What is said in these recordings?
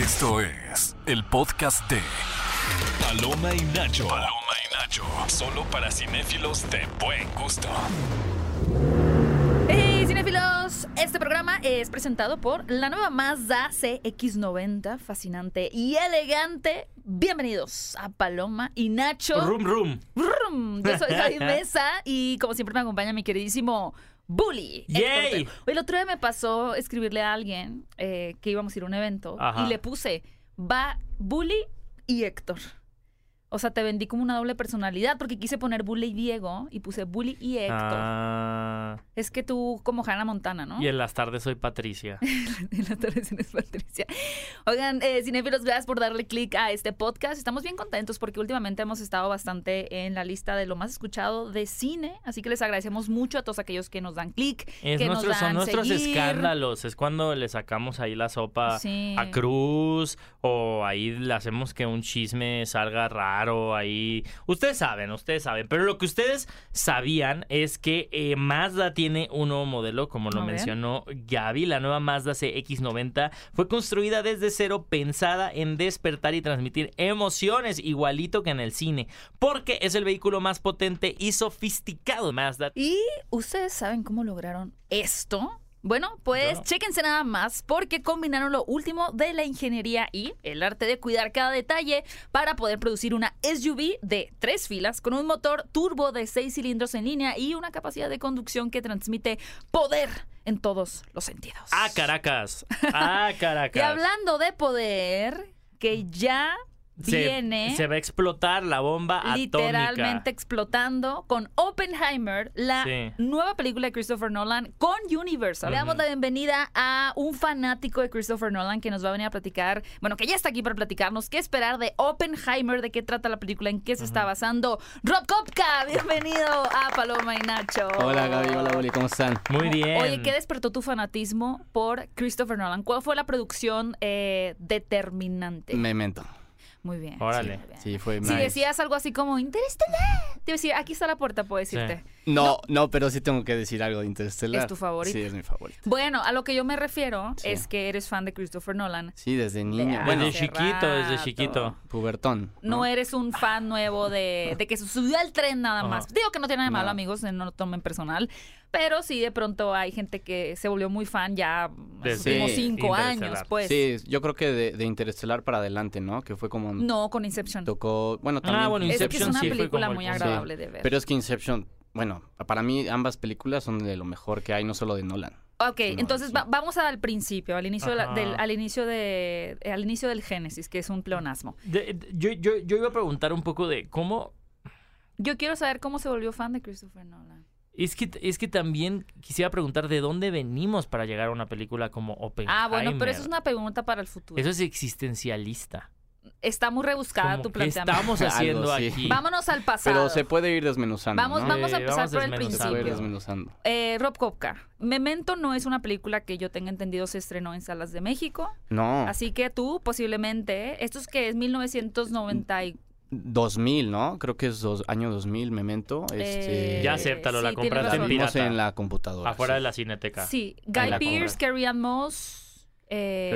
Esto es el podcast de Paloma y Nacho. Paloma y Nacho. Solo para cinéfilos de buen gusto. Hey, cinéfilos, este programa es presentado por la nueva Mazda CX90, fascinante y elegante. Bienvenidos a Paloma y Nacho. Rum Rum. Rum. Yo soy Javi Mesa y como siempre me acompaña mi queridísimo Bully. Oye, el otro día me pasó escribirle a alguien eh, que íbamos a ir a un evento Ajá. y le puse, va Bully y Héctor. O sea, te vendí como una doble personalidad porque quise poner Bully y Diego y puse Bully y Héctor. Ah, Es que tú como Hannah Montana, ¿no? y en las tardes soy Patricia. En la tarde es Patricia. Oigan, eh, cinéfilos, gracias por darle clic a este podcast. Estamos bien contentos porque últimamente hemos estado bastante en la lista de lo más escuchado de cine. Así que les agradecemos mucho a todos aquellos que nos dan clic, Es que nuestros- nos dan son nuestros seguir. escándalos. Es cuando le sacamos ahí la sopa Sí. a Cruz o ahí le hacemos que un chisme salga raro ahí. Ustedes saben, ustedes saben. Pero lo que ustedes sabían es que eh, Mazda tiene un nuevo modelo, como lo mencionó Gaby. La nueva Mazda CX90 fue construida desde cero, pensada en despertar y transmitir emociones, igualito que en el cine. Porque es el vehículo más potente y sofisticado de Mazda. ¿Y ustedes saben cómo lograron esto? Bueno, pues No. chéquense nada más porque combinaron lo último de la ingeniería y el arte de cuidar cada detalle para poder producir una SUV de tres filas con un motor turbo de seis cilindros en línea y una capacidad de conducción que transmite poder en todos los sentidos. ¡Ah, Caracas! ¡Ah, Caracas! Y hablando de poder, que ya viene se va a explotar la bomba literalmente atómica. explotando con Oppenheimer, la Sí. nueva película de Christopher Nolan con Universal. Le damos la bienvenida a un fanático de Christopher Nolan que nos va a venir a platicar, bueno, que ya está aquí para platicarnos qué esperar de Oppenheimer, de qué trata la película, en qué se está basando. Rob Kopka, bienvenido a Paloma y Nacho. Hola Gaby, hola Oli, ¿cómo están? Muy bien. Oye, ¿qué despertó tu fanatismo por Christopher Nolan? ¿Cuál fue la producción eh, determinante? Memento. Muy bien. sí, Órale. muy bien. Sí, fue Si nice. decías algo así como Interestelar, te iba a decir, aquí está la puerta, puedo decirte. No, no, pero sí tengo que decir algo de Interstellar. ¿Es tu favorito? Sí, es mi favorito. Bueno, a lo que yo me refiero Sí. es que eres fan de Christopher Nolan. Sí, desde niño. Bueno, Desde chiquito, desde chiquito. pubertón. No eres un fan nuevo de, de que se subió al tren nada más. Digo que no tiene nada de malo, No. amigos, no lo tomen personal. Pero sí, de pronto hay gente que se volvió muy fan ya en los Desde últimos Sí, cinco años, pues. Sí, yo creo que de, de Interestelar para adelante, ¿no? Que fue como No, con Inception. tocó, bueno, también. Ah, bueno, Es que es Inception una sí fue película muy agradable de ver. Pero es que Inception, bueno, para mí ambas películas son de lo mejor que hay, no solo de Nolan. Ok, No, entonces sí. va- vamos al principio, al inicio, de la- del, al inicio de, al inicio del Génesis, que es un pleonasmo. De- de- yo, yo, yo iba a preguntar un poco de cómo... Yo quiero saber cómo se volvió fan de Christopher Nolan. Es que, es que también quisiera preguntar de dónde venimos para llegar a una película como Oppenheimer. Ah, bueno, pero eso es una pregunta para el futuro. Eso es existencialista. Está muy rebuscada Como, tu ¿Qué planteamiento. estamos haciendo Algo, sí. aquí? Vámonos al pasado. Pero se puede ir desmenuzando, Vamos, ¿no? vamos a Eh, empezar vamos por el desmenuzando. Se puede ir principio. desmenuzando. Eh, Rob Kopka, Memento no es una película que yo tenga entendido se estrenó en salas de México. No, Así que tú posiblemente, esto es que es 1990 y... 2000, ¿no? Creo que es dos, año 2000, Memento. Este, Eh, Ya acéptalo, la tienes compraste en razón. vimos pirata. en la computadora. Afuera sí. de la cineteca. Sí, Guy la Pearce, compra. Carrie Ann Moss, eh,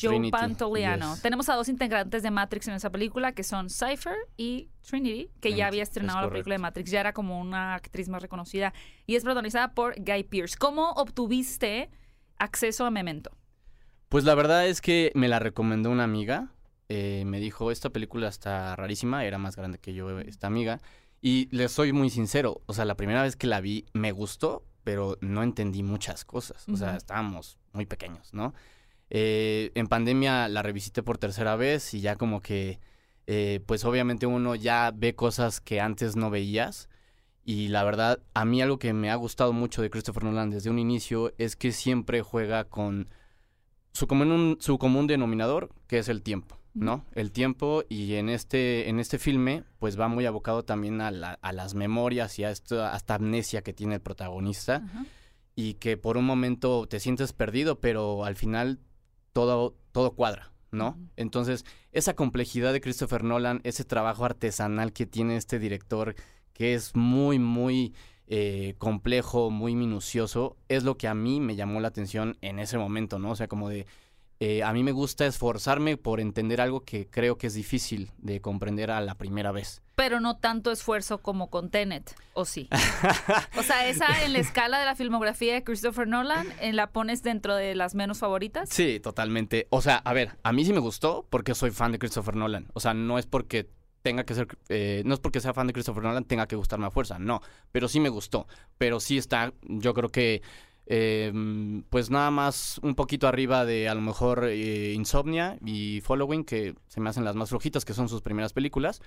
Joe Trinity, Pantoliano. yes. Tenemos a dos integrantes de Matrix en esa película que son Cypher y Trinity, que ya había es estrenado la película de. Matrix, ya era como una actriz más reconocida y es protagonizada por Guy Pearce. ¿Cómo obtuviste acceso a Memento? Pues la verdad es que me la recomendó una amiga. eh, me dijo, esta película está rarísima, era más grande que yo esta amiga. Y le soy muy sincero, o sea, la primera vez que la vi me gustó, pero no entendí muchas cosas. O sea, estábamos muy pequeños, ¿no? Eh, en pandemia la revisité por tercera vez y ya como que, eh, pues obviamente uno ya ve cosas que antes no veías. Y la verdad, a mí algo que me ha gustado mucho de Christopher Nolan desde un inicio es que siempre juega con su común, su común denominador, que es el tiempo, ¿no? El tiempo y en este, en este filme, pues va muy abocado también a, la- a las memorias y a, esto, a esta amnesia que tiene el protagonista y que por un momento te sientes perdido, pero al final todo, todo cuadra, ¿no? Entonces, esa complejidad de Christopher Nolan, ese trabajo artesanal que tiene este director, que es muy, muy eh, complejo, muy minucioso, es lo que a mí me llamó la atención en ese momento, ¿no? O sea, como de, eh, a mí me gusta esforzarme por entender algo que creo que es difícil de comprender a la primera vez. Pero no tanto esfuerzo como con Tenet, ¿o sí? o sea, esa en la escala de la filmografía de Christopher Nolan, eh, ¿la pones dentro de las menos favoritas? Sí, totalmente. O sea, a ver, a mí sí me gustó porque soy fan de Christopher Nolan. O sea, no es porque tenga que ser, eh, no es porque sea fan de Christopher Nolan, tenga que gustarme a fuerza, no. Pero sí me gustó. Pero sí está, yo creo que eh, pues nada más un poquito arriba de a lo mejor eh, Insomnia y Following, que se me hacen las más flojitas, que son sus primeras películas.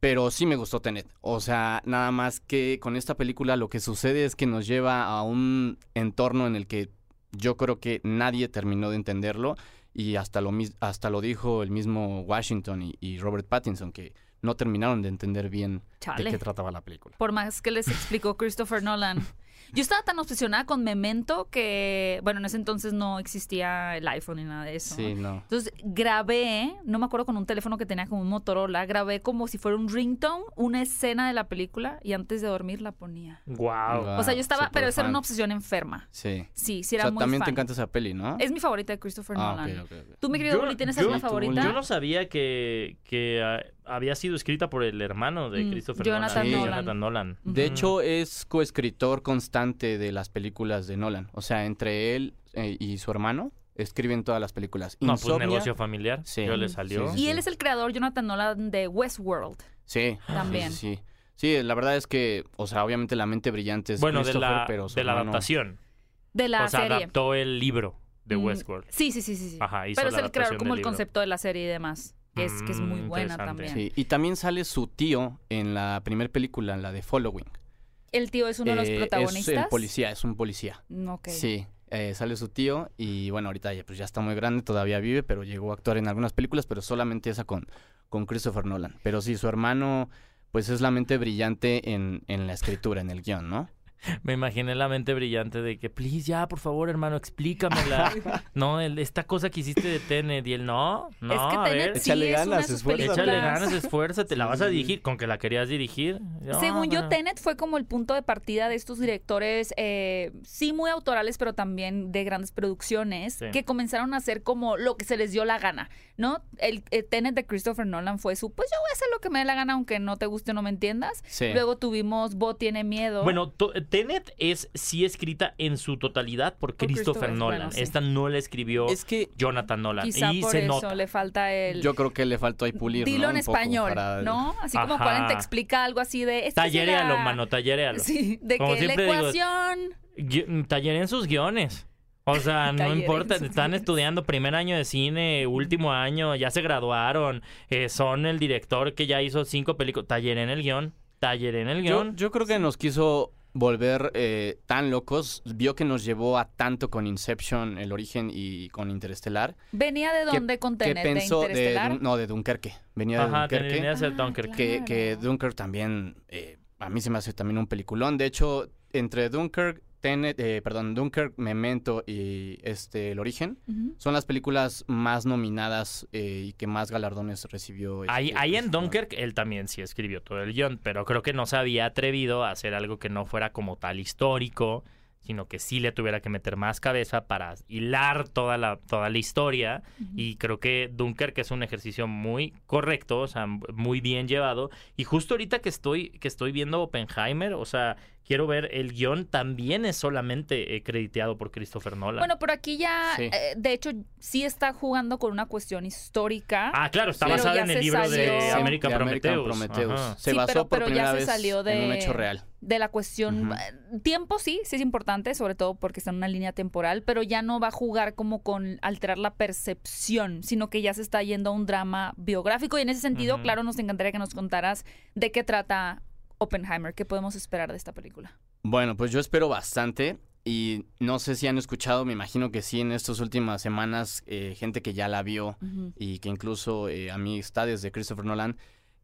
Pero sí me gustó Tenet. O sea, nada más que con esta película lo que sucede es que nos lleva a un entorno en el que yo creo que nadie terminó de entenderlo. Y hasta lo, hasta lo dijo el mismo Washington y, y Robert Pattinson, que no terminaron de entender bien Chale. de qué trataba la película. Por más que les explicó Christopher Nolan. Yo estaba tan obsesionada con Memento que, bueno, en ese entonces no existía el iPhone ni nada de eso. Sí, no. Entonces grabé, no me acuerdo con un teléfono que tenía como un Motorola, grabé como si fuera un ringtone, una escena de la película y antes de dormir la ponía. Wow. o sea, yo estaba, pero esa era una obsesión enferma. Sí. Sí, sí O era sea, muy también te encanta esa peli, ¿no? Es mi favorita de Christopher Ah, Nolan. ok, ok, ok. ¿Tú, mi querido Bully, tienes yo- alguna favorita? Yo no sabía que, que ah, había sido escrita por el hermano de Mm, Christopher Jonathan Nolan. Sí, Nolan. Jonathan Nolan. De hecho, es coescritor constante de las películas de Nolan. O sea, entre él eh, y su hermano escriben todas las películas. No, pues Insomnia- negocio familiar. Sí. Yo le Sí, salió. sí, Y él es el creador, Jonathan Nolan, de Westworld. Sí, También. Sí, sí, sí. Sí, la verdad es que, o sea, obviamente la mente brillante es bueno, de Christopher, la, pero su de la hermano- adaptación. De la o sea, serie. adaptó el libro de Mm, Westworld. Sí, sí, sí, sí. sí. Ajá, hizo Pero es la el creador como el libro. concepto de la serie y demás. Que es, que es muy Mm, buena también. Sí, y también sale su tío en la primera película, en la de Following. El tío es uno de los Eh, protagonistas. Es el policía, es un policía. Ok. Sí, eh, sale su tío y bueno, ahorita ya, pues ya está muy grande, todavía vive, pero llegó a actuar en algunas películas, pero solamente esa con, con Christopher Nolan. Pero sí, su hermano, pues es la mente brillante en, en la escritura, en el guion, ¿no? Me imaginé la mente brillante de que, please, ya, por favor, hermano, explícamela. no, el- esta cosa que hiciste de Tenet. Y él, no, no, es que a ver, sí Échale es una de ganas, esfuérzate. échale ganas, esfuérzate, la vas a dirigir. Con que la querías dirigir. No, Según yo. Tenet fue como el punto de partida de estos directores, eh, sí muy autorales, pero también de grandes producciones, Sí. que comenzaron a hacer como lo que se les dio la gana, ¿no? El, eh, Tenet de Christopher Nolan fue su, pues yo voy a hacer lo que me dé la gana, aunque no te guste o no me entiendas. Sí. Luego tuvimos Bo tiene miedo. Bueno, to- Tenet es sí escrita en su totalidad por Christopher Christopher, Nolan. bueno, sí. Esta no la escribió Es que Jonathan Nolan. Quizá y por se eso nota. le falta el... yo creo que le faltó ahí pulir, Dilo ¿no? en español, para- ¿no? Así como cuando te explica algo así de... "Es que Tallerealo, será-". mano, tallerealo. Sí, de Como que la digo, ecuación... Gui- Talleren sus guiones. O sea, no importa, están estudiando primer año de cine, último año, ya se graduaron, eh, son el director que ya hizo cinco películas. Talleren el guion, Talleren el Yo, guion. yo creo que nos quiso volver eh, tan locos, vio que nos llevó a tanto con Inception, el origen y con Interestelar. ¿Venía de dónde con Tenet? ¿De pensó de, Interestelar? No, de Dunkerque. Venía de Ajá, Dunkerque. tenía que ser Ah, Dunkirk. que, que Claro. Dunkirk también, eh, a mí se me hace también un peliculón. De hecho, entre Dunkirk, Tenet, eh, perdón, Dunkirk, Memento y este, El Origen, son las películas más nominadas eh, y que más galardones recibió. este, Ahí, ahí en Dunkirk él también sí escribió todo el guion, pero creo que no se había atrevido a hacer algo que no fuera como tal histórico, sino que sí le tuviera que meter más cabeza para hilar toda la, toda la historia. Y creo que Dunkirk es un ejercicio muy correcto, o sea, muy bien llevado. Y justo ahorita que estoy, que estoy viendo Oppenheimer, o sea, quiero ver, el guion también es solamente eh, crediteado por Christopher Nolan. Bueno, pero aquí ya, Sí. eh, de hecho, sí está jugando con una cuestión histórica. ah, claro, está basada en el libro salió- de Sí, American de Prometheus. Prometheus. Ajá. Se Sí, basó pero- por pero ya se salió en un de- hecho real. de la cuestión. Eh, Tiempo sí, sí es importante, sobre todo porque está en una línea temporal, pero ya no va a jugar como con alterar la percepción, sino que ya se está yendo a un drama biográfico. Y en ese sentido, claro, nos encantaría que nos contaras de qué trata Oppenheimer, qué podemos esperar de esta película. Bueno, pues yo espero bastante y no sé si han escuchado, me imagino que sí en estas últimas semanas, eh, gente que ya la vio y que incluso eh, amistades de Christopher Nolan,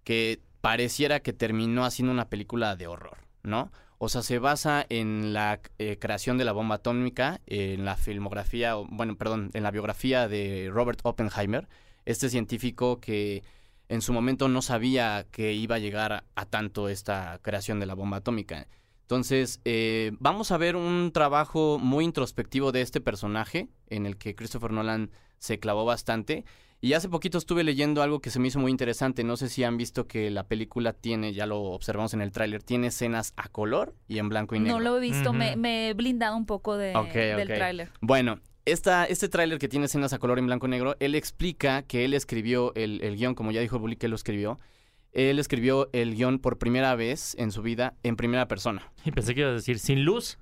que pareciera que terminó haciendo una película de horror, ¿no? O sea, se basa en la eh, creación de la bomba atómica, en la filmografía, bueno, perdón, en la biografía de Robert Oppenheimer, este científico que en su momento no sabía que iba a llegar a, tanto esta creación de la bomba atómica. Entonces, eh, vamos a ver un trabajo muy introspectivo de este personaje, en el que Christopher Nolan se clavó bastante. Y hace poquito estuve leyendo algo que se me hizo muy interesante. No sé si han visto que la película tiene, ya lo observamos en el tráiler, tiene escenas a color y en blanco y negro. No lo he visto, me, me he blindado un poco de, del tráiler. Bueno, esta, este tráiler que tiene escenas a color en blanco y negro, él explica que él escribió el, el guion, como ya dijo Bully que lo escribió. Él escribió el guion por primera vez en su vida en primera persona. Y pensé que ibas a decir sin luz,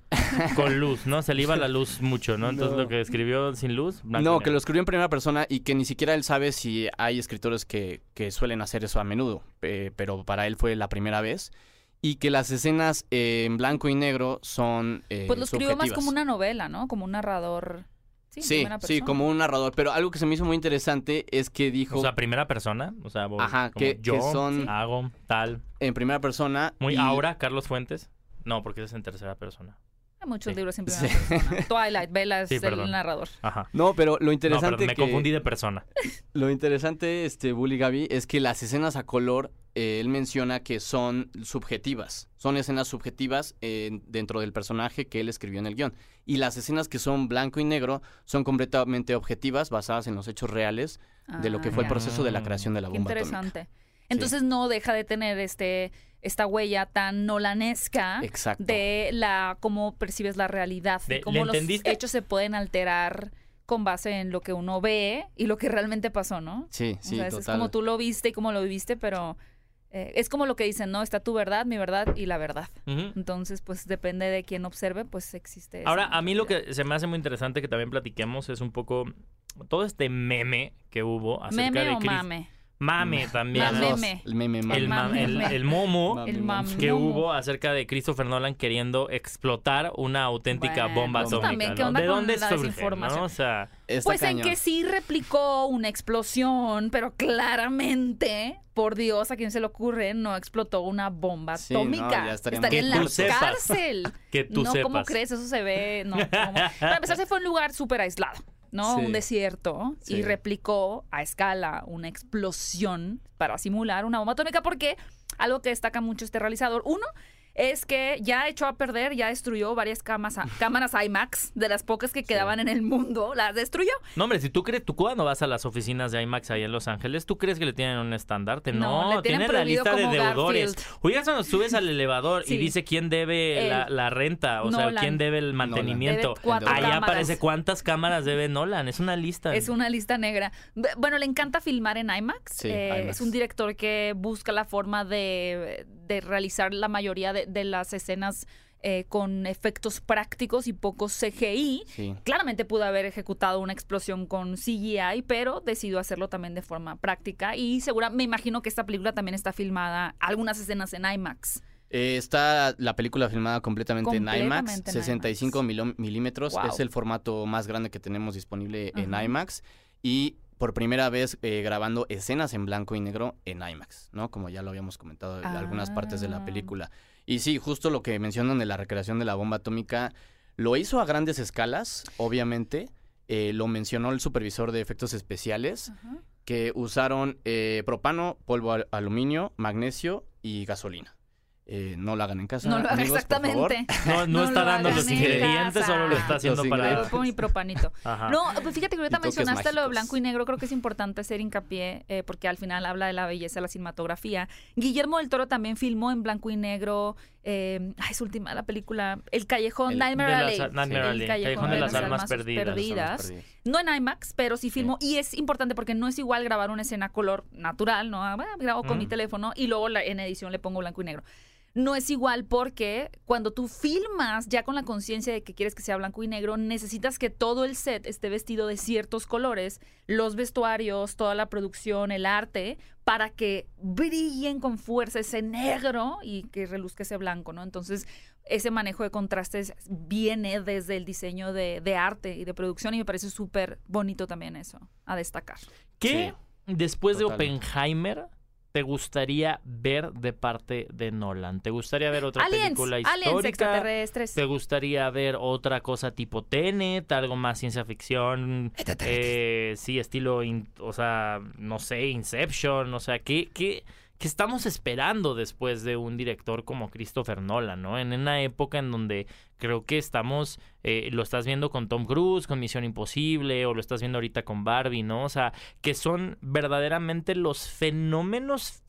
con luz, ¿no? Se le iba la luz mucho, ¿no? Entonces No. lo que escribió sin luz, blanco y No, que lo escribió en primera persona y que ni siquiera él sabe si hay escritores que, que suelen hacer eso a menudo, eh, pero para él fue la primera vez. Y que las escenas eh, en blanco y negro son eh, Pues lo escribió más como una novela, ¿no? Como un narrador. Sí, Sí, sí, como un narrador. Pero algo que se me hizo muy interesante es que dijo O sea, primera persona, o sea, vos- Ajá, como que- yo que son- hago tal. en primera persona. Muy y- Aura, Carlos Fuentes. No, porque es en tercera persona. Muchos Sí. libros en Sí. primera persona. Twilight, Bella es Sí, el narrador. Ajá. No, pero lo No, interesante me que- confundí de persona. Lo interesante, este, Bully Gaby, es que las escenas a color, eh, él menciona que son subjetivas. Son escenas subjetivas eh, dentro del personaje que él escribió en el guion. Y las escenas que son blanco y negro son completamente objetivas, basadas en los hechos reales de lo que Ah, fue el ya. proceso de la creación de la Qué bomba atómica. interesante. Entonces no deja de tener este esta huella tan nolanesca Exacto. de la cómo percibes la realidad, De- y cómo ¿le los entendiste? hechos se pueden alterar con base en lo que uno ve y lo que realmente pasó, ¿no? Sí, O sí, sea, es- como tú lo viste y cómo lo viviste, pero eh, es como lo que dicen, ¿no? Está tu verdad, mi verdad y la verdad. Entonces, pues depende de quién observe, pues existe. Ahora, a mí lo que se me hace muy interesante que también platiquemos es un poco todo este meme que hubo acerca ¿Meme de o Chris- mame? Mame también. Mame. ¿no? El meme, mame. El, ma- mame. el, el momo Mame, que Momo. hubo acerca de Christopher Nolan queriendo explotar una auténtica Bueno, bomba atómica. también, ¿qué ¿no? onda ¿De dónde la surge? ¿no? O sea, Pues en que sí replicó una explosión, pero claramente, por Dios, a quién se le ocurre, no explotó una bomba Sí, no, atómica. estaríamos Estaría en la sepas. cárcel. que tú no, sepas. ¿cómo crees? Eso se ve. No. Para empezar, se fue a un lugar súper aislado, ¿no? Sí. Un desierto. Sí. Y replicó a escala una explosión para simular una bomba atómica, porque algo que destaca mucho este realizador, uno, es que ya echó a perder, ya destruyó varias camas, cámaras IMAX de las pocas que quedaban en el mundo, las destruyó. No, hombre, si tú crees, tú cuando vas a las oficinas de IMAX ahí en Los Ángeles, ¿tú crees que le tienen un estandarte? No, No, le tienen tienen la lista de deudores. Oigas, cuando subes al elevador y dice quién debe la, la renta, o sea, Nolan. quién debe el mantenimiento. Debe cámaras. aparece cuántas cámaras debe Nolan. Es una lista. Es una lista negra. Bueno, le encanta filmar en IMAX. Sí, Eh, IMAX. Es un director que busca la forma de, de realizar la mayoría de, de las escenas eh, con efectos prácticos y poco CGI. Sí. Claramente pudo haber ejecutado una explosión con CGI, pero decidió hacerlo también de forma práctica. Y segura, me imagino que esta película también está filmada, algunas escenas en IMAX. Eh, está la película filmada completamente, en IMAX, Completamente en 65 IMAX. miló- milímetros. Wow. Es el formato más grande que tenemos disponible en. IMAX. Y por primera vez eh, grabando escenas en blanco y negro en IMAX, ¿no? Como ya lo habíamos comentado en algunas partes de la Ah. película. Y sí, justo lo que mencionan de la recreación de la bomba atómica, lo hizo a grandes escalas, obviamente. Eh, lo mencionó el supervisor de efectos especiales, que usaron eh, propano, polvo al- aluminio, magnesio y gasolina. Eh, no lo hagan en casa. No lo haga amigos, por favor. exactamente. No, no No está lo dando hagan los en ingredientes, solo lo está haciendo para. Pon mi propanito. Ajá. No, pues fíjate que ahorita Y mencionaste lo de blanco y negro, creo que es importante hacer hincapié, eh, porque al final habla de la belleza de la cinematografía. Guillermo del Toro también filmó en blanco y negro, eh, ay, es última la película, El Callejón, El- Nightmare Alley. El Callejón de las Almas Perdidas. No en IMAX, pero sí filmó. Y es importante porque no es igual grabar una escena color natural, ¿no? Ah, grabo con mi Mm. teléfono y luego la- en edición le pongo blanco y negro. No es igual porque cuando tú filmas ya con la conciencia de que quieres que sea blanco y negro, necesitas que todo el set esté vestido de ciertos colores, los vestuarios, toda la producción, el arte, para que brillen con fuerza ese negro y que reluzca ese blanco, ¿no? Entonces, ese manejo de contrastes viene desde el diseño de, de arte y de producción y me parece súper bonito también eso, a destacar. ¿Qué después de. Oppenheimer te gustaría ver de parte de Nolan? ¿Te gustaría ver otra Aliens, película aliens histórica? extraterrestres. ¿Te gustaría ver otra cosa tipo Tenet, algo más ciencia ficción? Eh, sí, estilo, in- o sea, no sé, Inception, o sea, ¿qué, qué, ¿qué estamos esperando después de un director como Christopher Nolan, ¿no? En una época en donde creo que estamos, eh, lo estás viendo con Tom Cruise, con Misión Imposible, o lo estás viendo ahorita con Barbie, ¿no? O sea, que son verdaderamente los fenómenos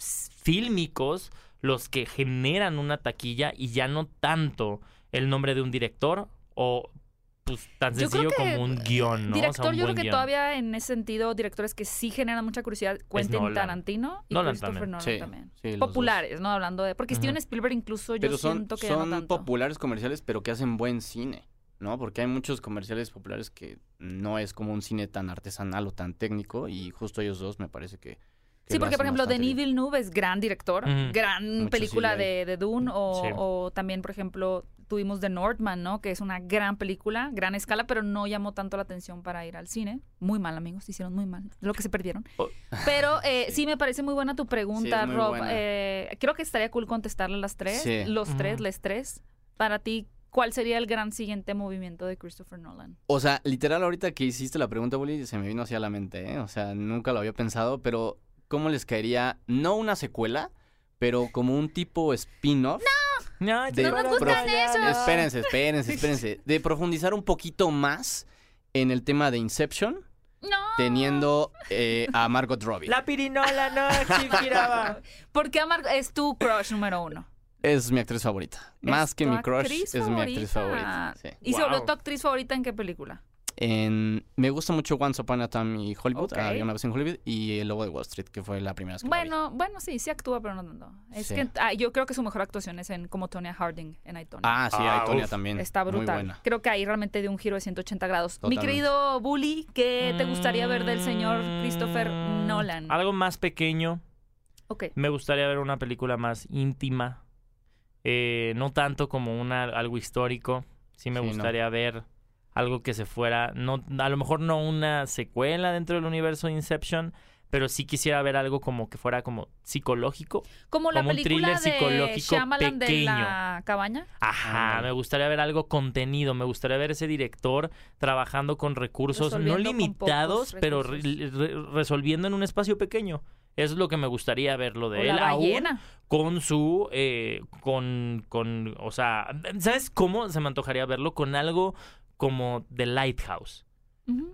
fílmicos los que generan una taquilla y ya no tanto el nombre de un director o pues tan Yo creo sencillo que, como un guion, ¿no? O sea, Director, un yo creo que guion. todavía en ese sentido, directores que sí generan mucha curiosidad, Quentin Nolan. Tarantino y Nolan Christopher también. Nolan Sí, también. sí, los dos. Populares, ¿no? Hablando de... Porque. Steven Spielberg incluso yo Pero son, siento que ya no son tanto. populares comerciales, pero que hacen buen cine, ¿no? Porque hay muchos comerciales populares que no es como un cine tan artesanal o tan técnico y justo ellos dos me parece que... Sí, porque por ejemplo, Denis. Villeneuve es gran director, gran Mucho película de, de Dune, o, Sí. o también, por ejemplo, tuvimos The Northman, ¿no? Que es una gran película, gran escala, pero no llamó tanto la atención para ir al cine. Muy mal, amigos, hicieron muy mal, lo que se perdieron. Oh. Pero eh, sí. Sí. me parece muy buena tu pregunta, Sí, Rob. Eh, creo que estaría cool contestarle las tres, Sí. los tres, les tres. Para ti, ¿cuál sería el gran siguiente movimiento de Christopher Nolan? O sea, literal ahorita que hiciste la pregunta, Bully, se me vino hacia la mente, ¿eh? O sea, nunca lo había pensado, pero ¿cómo les caería, no una secuela, pero como un tipo spin-off? No, de no nos gustan esos. Espérense, espérense, espérense. De profundizar un poquito más en el tema de Inception, No. teniendo eh, a Margot Robbie. La pirinola, no, Shikiraba. ¿Por qué Amar- es tu crush número uno? Es mi actriz favorita. Más ¿Es que mi crush, actriz es mi actriz favorita? favorita. sí. ¿Y Wow. tu actriz favorita en qué película? En- me gusta mucho Once Upon a Time y Hollywood, había una vez en Hollywood, y El Lobo de Wall Street, que fue la primera vez que la vi. Bueno, bueno, sí, sí actúa, pero no tanto. Es Sí. que ah, yo creo que su mejor actuación es en como Tonya Harding en I, Tonya. Ah, sí, Ah, también. Está Muy brutal. buena. Creo que ahí realmente dio un giro de 180 grados. Mi querido Bully, ¿qué te gustaría ver del señor Christopher Mm, Nolan? Algo más pequeño. Ok. Me gustaría ver una película más íntima. Eh, no tanto como una algo histórico. Sí me Sí, no. gustaría ver algo que se fuera. No, a lo mejor no una secuela dentro del universo de Inception. Pero sí quisiera ver algo como que fuera como psicológico. Como la como un thriller de psicológico Shyamalan de pequeño. la cabaña. Ajá, me gustaría ver algo contenido, me gustaría ver ese director trabajando con recursos no limitados, pero re- recursos. re- resolviendo en un espacio pequeño. Eso es lo que me gustaría ver lo O de la él aún ballena. con su eh, con con o sea, ¿sabes cómo se me antojaría verlo con algo como The Lighthouse?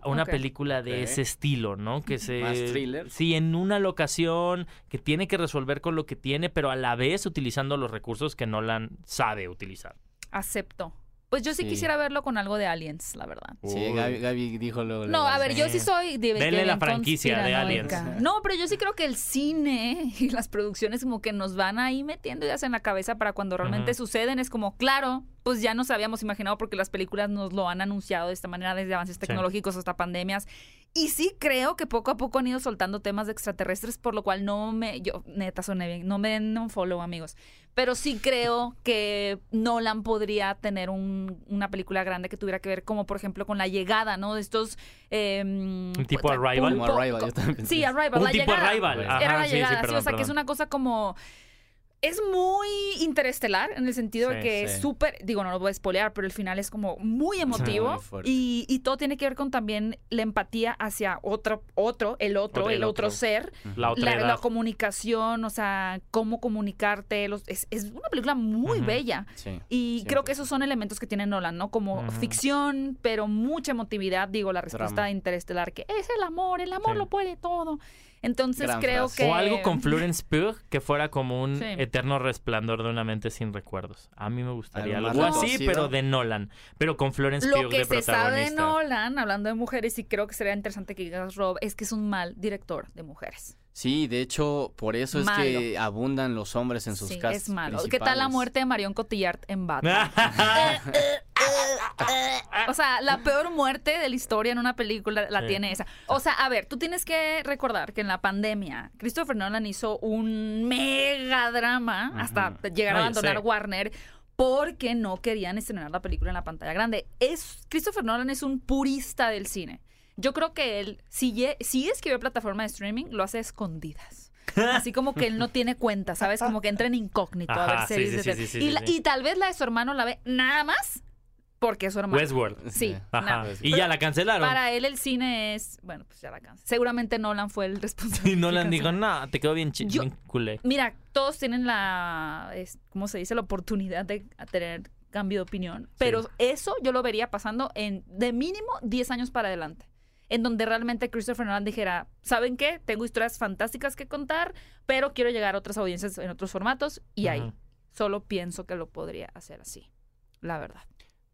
Una película de ese estilo, ¿no? Que se Más thriller. Sí, en una locación que tiene que resolver con lo que tiene, pero a la vez utilizando los recursos que Nolan sabe utilizar. Acepto. Pues yo sí, Sí. quisiera verlo con algo de aliens, la verdad. Sí. Gaby, Gaby dijo luego. No, a ver, yo sí soy de, de Denle la franquicia de. Aliens. No, pero yo sí creo que el cine y las producciones como que nos van ahí metiendo ideas en la cabeza para cuando realmente suceden. Es como, claro, pues ya nos habíamos imaginado porque las películas nos lo han anunciado de esta manera desde avances tecnológicos hasta pandemias. Y sí creo que poco a poco han ido soltando temas de extraterrestres, por lo cual no me, yo neta soné bien, no me den un follow amigos. Pero sí creo que Nolan podría tener un- una película grande que tuviera que ver como por ejemplo con la llegada, ¿no? De estos... Eh, ¿Un tipo pues, Arrival? Como Arrival, yo también pensé. Sí, Arrival. Un la tipo llegada. Arrival. Era Ajá, la sí, sí, llegada, sí, perdón, o sea, que es una cosa como... Es muy interestelar en el sentido de Sí, que es súper, digo, no lo voy a spoilear, pero el final es como muy emotivo Muy y, y todo tiene que ver con también la empatía hacia otro, otro, el otro, Otro, el, otro, otro. ser, La la, comunicación, o sea, cómo comunicarte, los- es, es una película muy bella. Sí. Y creo que 100%. esos son elementos que tiene Nolan, ¿no? Como ficción, pero mucha emotividad. Digo, la respuesta Drama. de Interestelar, que es el amor, el amor lo puede todo. Entonces Gran creo frase. que... O algo con Florence Pugh que fuera como un Sí. eterno resplandor de una mente sin recuerdos. A mí me gustaría Algo algo, así, pero de Nolan. Pero con Florence Lo Pugh que de se sabe de protagonista. Nolan, hablando de mujeres, y creo que sería interesante que digas, Rob, es que es un mal director de mujeres. Sí, de hecho, por eso es que abundan los hombres en sus sí, casas. es malo. ¿Qué tal la muerte de Marion Cotillard en Batman? O sea, la peor muerte de la historia en una película la Sí. tiene esa. O sea, a ver, tú tienes que recordar que en la pandemia Christopher Nolan hizo un mega drama hasta llegar a abandonar sé. Warner porque no querían estrenar la película en la pantalla grande. Es Christopher Nolan es un purista del cine. Yo creo que él, si, si es que ve plataforma de streaming, lo hace a escondidas. Así como que él no tiene cuenta, ¿sabes? Como que entra en incógnito a ver series sí, de sí, tele. sí, sí, y, sí, la- sí. y tal vez la de su hermano la ve nada más porque es su hermano. Westworld. Sí, Ajá. no. Y ya la cancelaron. Para él el cine es, bueno, pues ya la cansa. Seguramente Nolan fue el responsable. Y Nolan dijo, no, te quedó bien, Yo- bien culé. Mira, todos tienen la, es- ¿cómo se dice? La oportunidad de tener cambio de opinión. Pero eso yo lo vería pasando en de mínimo 10 años para adelante. En donde realmente Christopher Nolan dijera, ¿saben qué? Tengo historias fantásticas que contar, pero quiero llegar a otras audiencias en otros formatos. Y ahí solo pienso que lo podría hacer así. La verdad.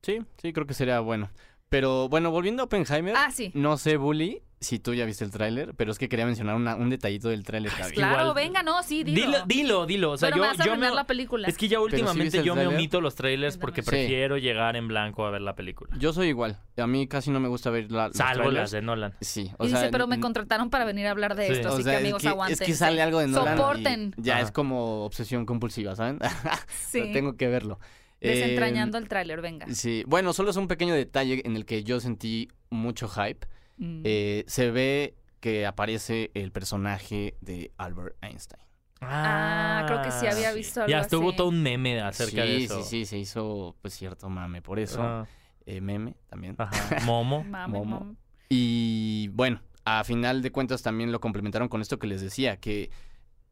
Sí, sí, creo que sería bueno. Pero bueno, volviendo a Oppenheimer, Ah, sí. no sé, Bully, si tú ya viste el tráiler, pero es que quería mencionar una- un detallito del tráiler. Claro, igual- venga, no, sí, dilo. Dilo, dilo, dilo. O sea, pero yo, me vas a yo me- la película. Es que ya últimamente yo me omito los trailers porque. Sí. prefiero llegar en blanco a ver la película. Yo soy igual. A mí casi no me gusta ver la, los Salvo trailers. las de Nolan. Sí, y o sea, dice, pero me contrataron para venir a hablar de Sí. esto, o así sea, que es amigos que- aguanten. Es que sale algo de Nolan. y Soporten. Ya Ajá. es como obsesión compulsiva, ¿saben? Sí. Tengo que verlo. Desentrañando Eh, el tráiler, venga. Sí, bueno, solo es un pequeño detalle en el que yo sentí mucho hype. Mm. Eh, se ve que aparece el personaje de Albert Einstein. Ah, creo que sí había visto algo Ya estuvo así. todo un meme acerca sí, de eso. sí, sí, se hizo pues cierto mame por eso. Ah, Eh, meme también. ajá. Momo. Mame, Momo. mame. Y bueno, a final de cuentas también lo complementaron con esto que les decía, que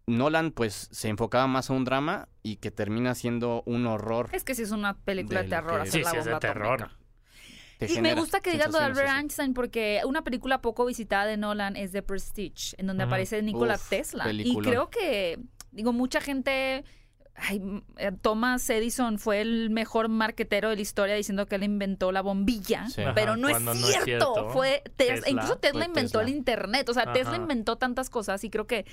Nolan pues se enfocaba más a un drama y que termina siendo un horror. Es que sí es una película de, terror que- hacer Sí, la sí, es de bomba terror. atómica. Y me gusta que digas lo de Albert. Einstein porque una película poco visitada de Nolan es The Prestige, en donde aparece Nikola Uf, Tesla. Y creo que, digo, mucha gente... ay, eh, Thomas Edison fue el mejor marquetero de la historia diciendo que él inventó la bombilla, Sí. pero Ajá, no, es no cierto. es cierto. Fue Tesla. Tesla. Incluso Tesla Fue inventó el internet. O sea, Tesla inventó tantas cosas y creo que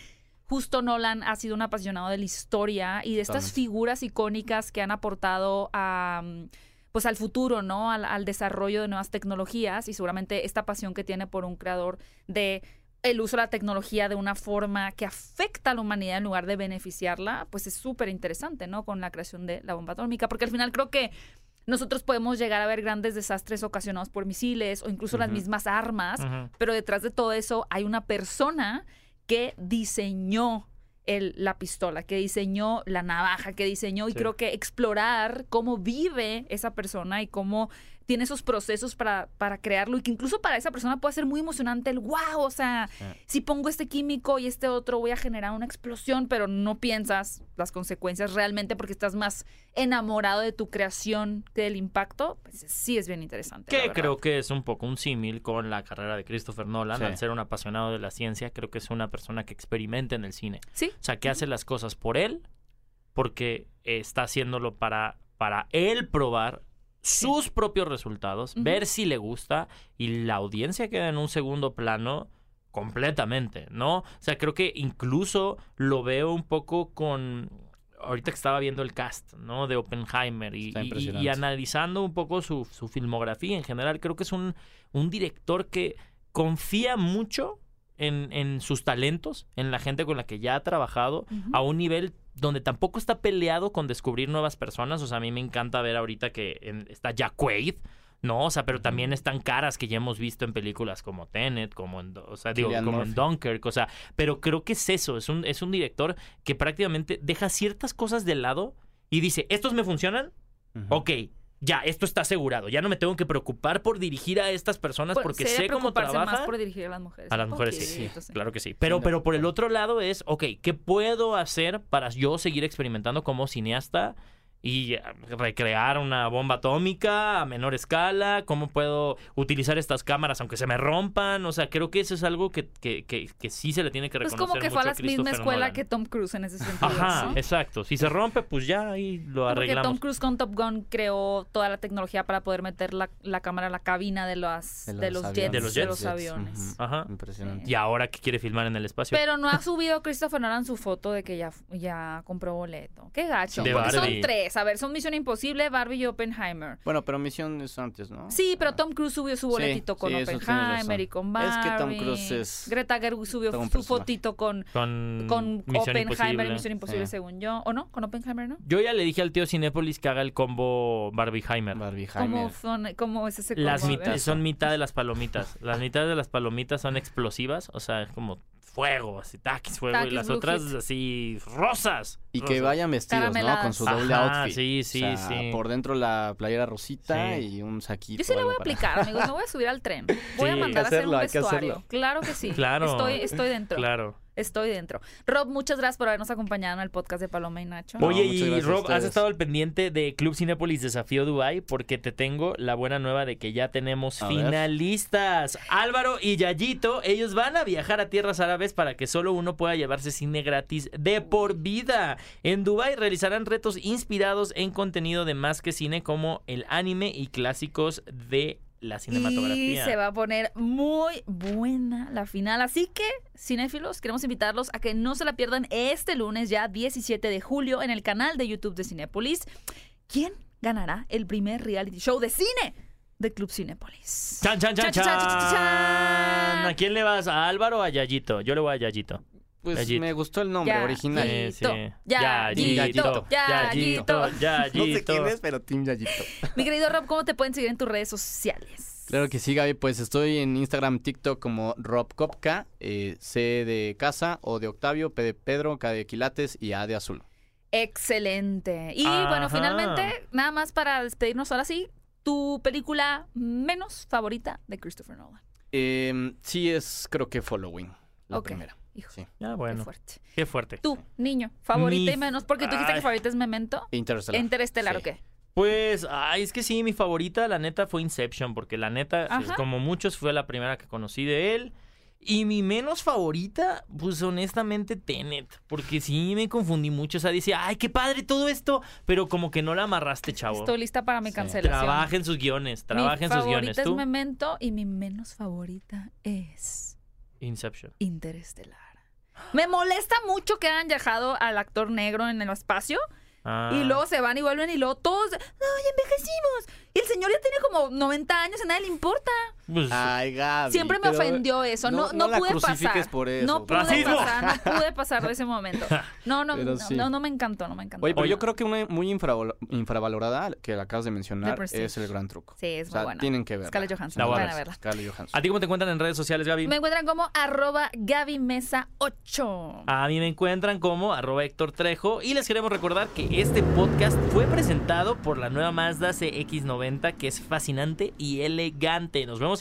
justo Nolan ha sido un apasionado de la historia y de estas figuras icónicas que han aportado a mm, pues al futuro, ¿no? Al, al desarrollo de nuevas tecnologías y seguramente esta pasión que tiene por un creador de el uso de la tecnología de una forma que afecta a la humanidad en lugar de beneficiarla, pues es súper interesante, ¿no? Con la creación de la bomba atómica, porque al final creo que nosotros podemos llegar a ver grandes desastres ocasionados por misiles o incluso las mismas armas, pero detrás de todo eso hay una persona que diseñó el- la pistola, que diseñó la navaja, que diseñó y creo que explorar cómo vive esa persona y cómo tiene esos procesos para, para crearlo y que incluso para esa persona puede ser muy emocionante el wow, o sea, Sí. si pongo este químico y este otro voy a generar una explosión, pero no piensas las consecuencias realmente porque estás más enamorado de tu creación que del impacto, pues sí es bien interesante. Que creo que es un poco un símil con la carrera de Christopher Nolan. Sí. Al ser un apasionado de la ciencia, creo que es una persona que experimenta en el cine. Sí. O sea, que hace las cosas por él, porque está haciéndolo para, para él probar sus propios resultados, ver si le gusta y la audiencia queda en un segundo plano completamente, ¿no? O sea, creo que incluso lo veo un poco con... Ahorita que estaba viendo el cast, ¿no? De Oppenheimer y, y- analizando un poco su, su filmografía en general, creo que es un, un director que confía mucho en, en sus talentos, en la gente con la que ya ha trabajado, a un nivel donde tampoco está peleado con descubrir nuevas personas. O sea, a mí me encanta ver ahorita que en- está Jack Quaid, ¿no? O sea, pero también están caras que ya hemos visto en películas como Tenet, como en, o sea, digo, como en. Dunkirk, o sea, pero creo que es eso, es un, es un director que prácticamente deja ciertas cosas de lado y dice, ¿estos me funcionan? Ok, ya, esto está asegurado, ya no me tengo que preocupar por dirigir a estas personas Por- porque sé cómo preocuparse trabaja. más por dirigir a las mujeres. A las mujeres sí. Claro que sí. Pero, no, pero por el otro lado es, ok, ¿qué puedo hacer para yo seguir experimentando como cineasta y eh, recrear una bomba atómica a menor escala? ¿Cómo puedo utilizar estas cámaras aunque se me rompan? O sea, creo que eso es algo que, que, que, que sí se le tiene que Pues reconocer como que fue a la misma escuela Nolan. que Tom Cruise en ese sentido. Ajá, ¿sí? exacto. Si se rompe, pues ya ahí lo Porque arreglamos. Tom Cruise con Top Gun creó toda la tecnología para poder meter la, la cámara en la cabina de, las, de, los, jets, De los de los aviones. Ajá. Impresionante. Y ahora que quiere filmar en el espacio. Pero no ha subido Christopher Nolan su foto de que ya, ya compró boleto. Qué gacho. De Porque son Barbie. Tres. A ver, son Misión Imposible, Barbie y Oppenheimer. Bueno, pero Misión es antes, ¿no? Sí, pero Tom Cruise subió su Sí, boletito con sí, eso tienes Oppenheimer y con Es Barbie. que Tom Cruise es Greta Gerwig subió su personaje. fotito con, con, con Misión Oppenheimer Imposible. y Misión Imposible, Sí. según yo. ¿O no? ¿Con Oppenheimer, no? Yo ya le dije al tío Cinépolis que haga el combo Barbieheimer. Barbie ¿Cómo, son, ¿Cómo es ese Las combo? A mitad, son mitad de las palomitas. Las mitades de las palomitas son explosivas, o sea, es como fuego, así, taquis fuego, y Takis las otras Hit. así rosas. Y que vayan vestidos, ¿no? Con su doble Ajá, outfit. sí, sí, O sea, sí. Por dentro la playera rosita Sí. y un saquito. Yo sí la voy a para- aplicar, amigos. Me voy a subir al tren. Voy a Sí. mandar Hay que a hacer un hacerlo, que vestuario. hacerlo. Claro que sí. Claro. Estoy, estoy dentro. Claro. Estoy dentro. Rob, muchas gracias por habernos acompañado en el podcast de Paloma y Nacho. No, Oye, y a Rob, ¿has estado al pendiente de Club Cinépolis Desafío Dubai? Porque te tengo la buena nueva de que ya tenemos A ver. finalistas. Álvaro y Yayito, ellos van a viajar a tierras árabes para que solo uno pueda llevarse cine gratis de por vida. En Dubai realizarán retos inspirados en contenido de más que cine como el anime y clásicos de la Y cinematografía. se va a poner muy buena la final. Así que, cinéfilos, queremos invitarlos a que no se la pierdan este lunes, ya 17 de julio, en el canal de YouTube de Cinépolis. ¿Quién ganará el primer reality show de cine de Club Cinépolis? Chan, chan, chan, chan, chan. chan. ¿A quién le vas? ¿A Álvaro o a Yayito? Yo le voy a Yayito. Pues Yayito. me gustó el nombre Ya. original. Sí, sí. Yayito, Yayito, Yayito. Yayito. No sé quién es, pero Team Yayito. Mi querido Rob, ¿cómo te pueden seguir en tus redes sociales? Claro que sí, Gaby. Pues estoy en Instagram, TikTok como Rob Kopka, eh, C de casa, O de Octavio, P de Pedro, K de Quilates y A de Azul. Excelente. Y Ajá. bueno, finalmente, nada más para despedirnos ahora sí, tu película menos favorita de Christopher Nolan. Eh, sí, es creo que Following, la Ok. primera. Hijo, Sí. Ah, qué bueno, fuerte. qué fuerte. Tú, niño, favorita Mi- y menos, porque tú dijiste Ay. que favorita es Memento. Interstellar. Interestelar, Sí. ¿o qué? Pues, ay, es que sí, mi favorita, la neta, fue Inception, porque la neta, Ajá. como muchos, fue la primera que conocí de él. Y mi menos favorita, pues honestamente, Tenet, porque sí me confundí mucho. O sea, decía, ay, qué padre todo esto, pero como que no la amarraste, chavo. Estoy lista para mi Sí. cancelación. Trabaja en sus guiones, trabaja mi en sus favorita guiones. es ¿Tú? Memento y mi menos favorita es Inception. Interestelar. Me molesta mucho que hayan dejado al actor negro en el espacio Ah. y luego se van y vuelven y luego todos, no, ya envejecimos. Y el señor ya tiene como 90 años y a nadie le importa. Pues, Ay, Gaby. Siempre me ofendió eso. No, no- no, no pude pasar. por eso, no pude ¡Racismo! pasar, no pude pasar de ese momento. No, no, no, sí. no, no me encantó, no me encantó. Oye, pero yo creo que una muy infravalo- infravalorada que la acabas de mencionar es el gran truco. sí, es o sea, muy buena. tienen que verla. Scarlett Johansson, La voy a vayan ver. a verla. Scarlett Johansson. ¿A ti cómo te encuentran en redes sociales, Gaby? Me encuentran como arroba Gaby Mesa 8. A mí me encuentran como arroba Héctor Trejo y les queremos recordar que este podcast fue presentado por la nueva Mazda CX90 que es fascinante y elegante. Nos vemos